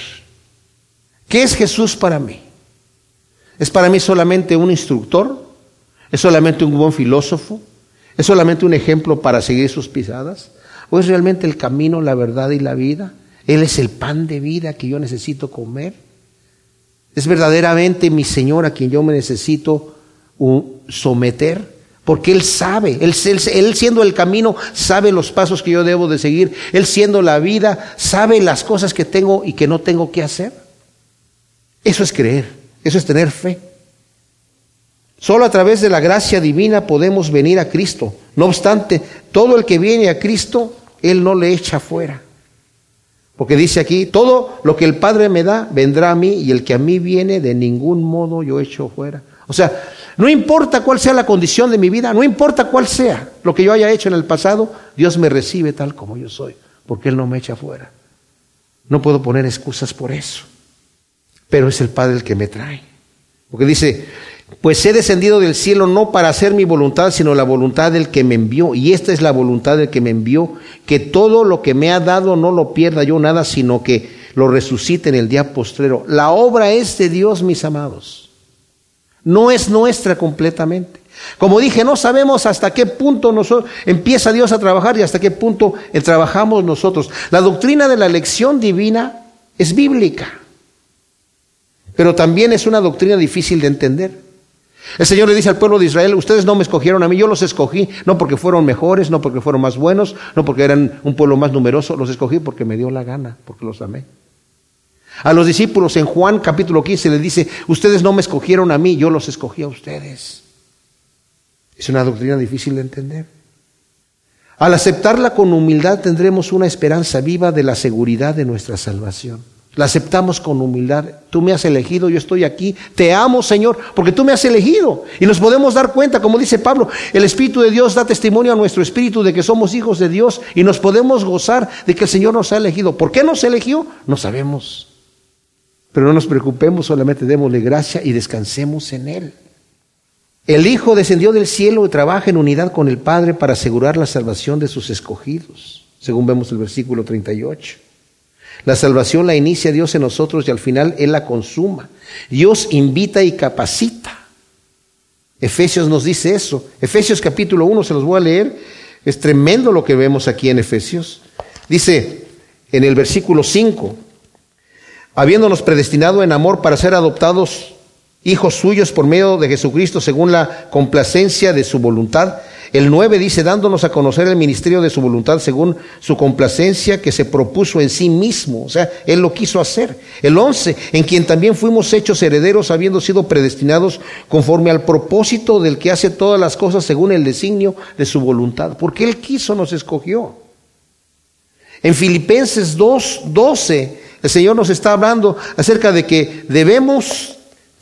¿Qué es Jesús para mí? ¿Es para mí solamente un instructor? ¿Es solamente un buen filósofo? ¿Es solamente un ejemplo para seguir sus pisadas? ¿O es realmente el camino, la verdad y la vida? ¿Él es el pan de vida que yo necesito comer? ¿Es verdaderamente mi Señor a quien yo me necesito someter? Porque Él sabe, él, siendo el camino, sabe los pasos que yo debo de seguir. Él siendo la vida, sabe las cosas que tengo y que no tengo que hacer. Eso es creer, eso es tener fe. Solo a través de la gracia divina podemos venir a Cristo. No obstante, todo el que viene a Cristo, Él no le echa fuera. Porque dice aquí, todo lo que el Padre me da, vendrá a mí, y el que a mí viene, de ningún modo yo echo fuera. O sea, no importa cuál sea la condición de mi vida, no importa cuál sea lo que yo haya hecho en el pasado, Dios me recibe tal como yo soy, porque Él no me echa fuera. No puedo poner excusas por eso. Pero es el Padre el que me trae. Porque dice, pues he descendido del cielo no para hacer mi voluntad, sino la voluntad del que me envió. Y esta es la voluntad del que me envió, que todo lo que me ha dado no lo pierda yo nada, sino que lo resucite en el día postrero. La obra es de Dios, mis amados no es nuestra completamente. Como dije, no sabemos hasta qué punto nosotros, empieza Dios a trabajar y hasta qué punto trabajamos nosotros. La doctrina de la elección divina es bíblica, pero también es una doctrina difícil de entender. El Señor le dice al pueblo de Israel, ustedes no me escogieron a mí, yo los escogí, no porque fueron mejores, no porque fueron más buenos, no porque eran un pueblo más numeroso, los escogí porque me dio la gana, porque los amé. A los discípulos en Juan capítulo 15 les dice, ustedes no me escogieron a mí, yo los escogí a ustedes. Es una doctrina difícil de entender. Al aceptarla con humildad tendremos una esperanza viva de la seguridad de nuestra salvación. La aceptamos con humildad. Tú me has elegido, yo estoy aquí. Te amo, Señor, porque tú me has elegido. Y nos podemos dar cuenta, como dice Pablo, el Espíritu de Dios da testimonio a nuestro espíritu de que somos hijos de Dios y nos podemos gozar de que el Señor nos ha elegido. ¿Por qué nos eligió? No sabemos. Pero no nos preocupemos, solamente démosle gracia y descansemos en Él. El Hijo descendió del cielo y trabaja en unidad con el Padre para asegurar la salvación de sus escogidos, según vemos el versículo 38. La salvación la inicia Dios en nosotros y al final Él la consuma. Dios invita y capacita. Efesios nos dice eso. Efesios capítulo 1, se los voy a leer. Es tremendo lo que vemos aquí en Efesios. Dice, en el versículo 5, habiéndonos predestinado en amor para ser adoptados hijos suyos por medio de Jesucristo según la complacencia de su voluntad. El 9 dice, dándonos a conocer el ministerio de su voluntad según su complacencia que se propuso en sí mismo. O sea, Él lo quiso hacer. El 11, en quien también fuimos hechos herederos habiendo sido predestinados conforme al propósito del que hace todas las cosas según el designio de su voluntad. Porque Él quiso, nos escogió. En Filipenses 2, 12, el Señor nos está hablando acerca de que debemos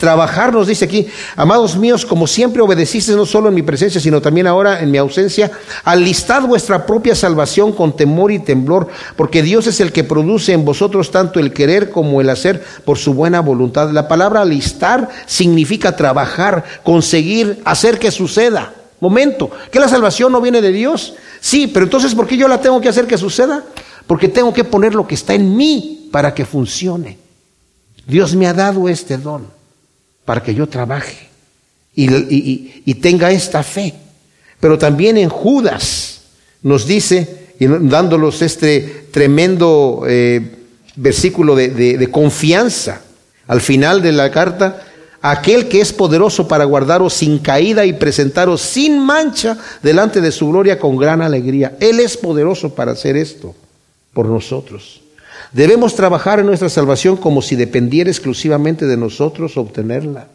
Trabajar, nos dice aquí, amados míos, como siempre obedecisteis no solo en mi presencia, sino también ahora en mi ausencia, alistad vuestra propia salvación con temor y temblor, porque Dios es el que produce en vosotros tanto el querer como el hacer por su buena voluntad. La palabra alistar significa trabajar, conseguir, hacer que suceda. Momento, que la salvación no viene de Dios. Sí, pero entonces, ¿por qué yo la tengo que hacer que suceda? Porque tengo que poner lo que está en mí para que funcione. Dios me ha dado este don para que yo trabaje y, tenga esta fe. Pero también en Judas nos dice, y dándolos este tremendo eh, versículo de, de confianza al final de la carta, aquel que es poderoso para guardaros sin caída y presentaros sin mancha delante de su gloria con gran alegría. Él es poderoso para hacer esto por nosotros. Debemos trabajar en nuestra salvación como si dependiera exclusivamente de nosotros obtenerla.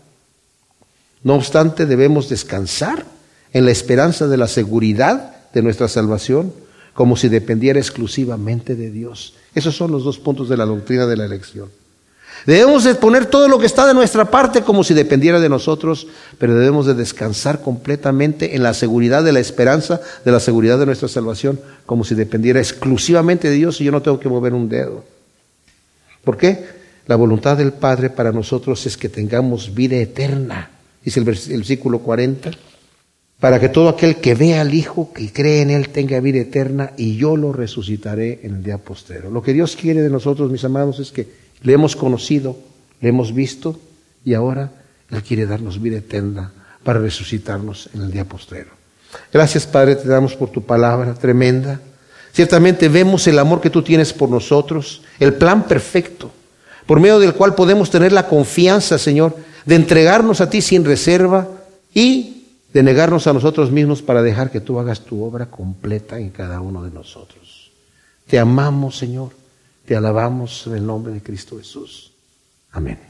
No obstante, debemos descansar en la esperanza de la seguridad de nuestra salvación como si dependiera exclusivamente de Dios. Esos son los dos puntos de la doctrina de la elección. Debemos de poner todo lo que está de nuestra parte como si dependiera de nosotros, pero debemos de descansar completamente en la seguridad de la esperanza, de la seguridad de nuestra salvación, como si dependiera exclusivamente de Dios y yo no tengo que mover un dedo. ¿Por qué? La voluntad del Padre para nosotros es que tengamos vida eterna, dice el versículo 40, para que todo aquel que vea al Hijo, que cree en Él, tenga vida eterna y yo lo resucitaré en el día postero. Lo que Dios quiere de nosotros, mis amados, es que le hemos conocido, le hemos visto y ahora Él quiere darnos vida eterna para resucitarnos en el día postrero. Gracias Padre, te damos por tu palabra tremenda. Ciertamente vemos el amor que tú tienes por nosotros, el plan perfecto, por medio del cual podemos tener la confianza, Señor, de entregarnos a ti sin reserva y de negarnos a nosotros mismos para dejar que tú hagas tu obra completa en cada uno de nosotros. Te amamos, Señor. Te alabamos en el nombre de Cristo Jesús. Amén.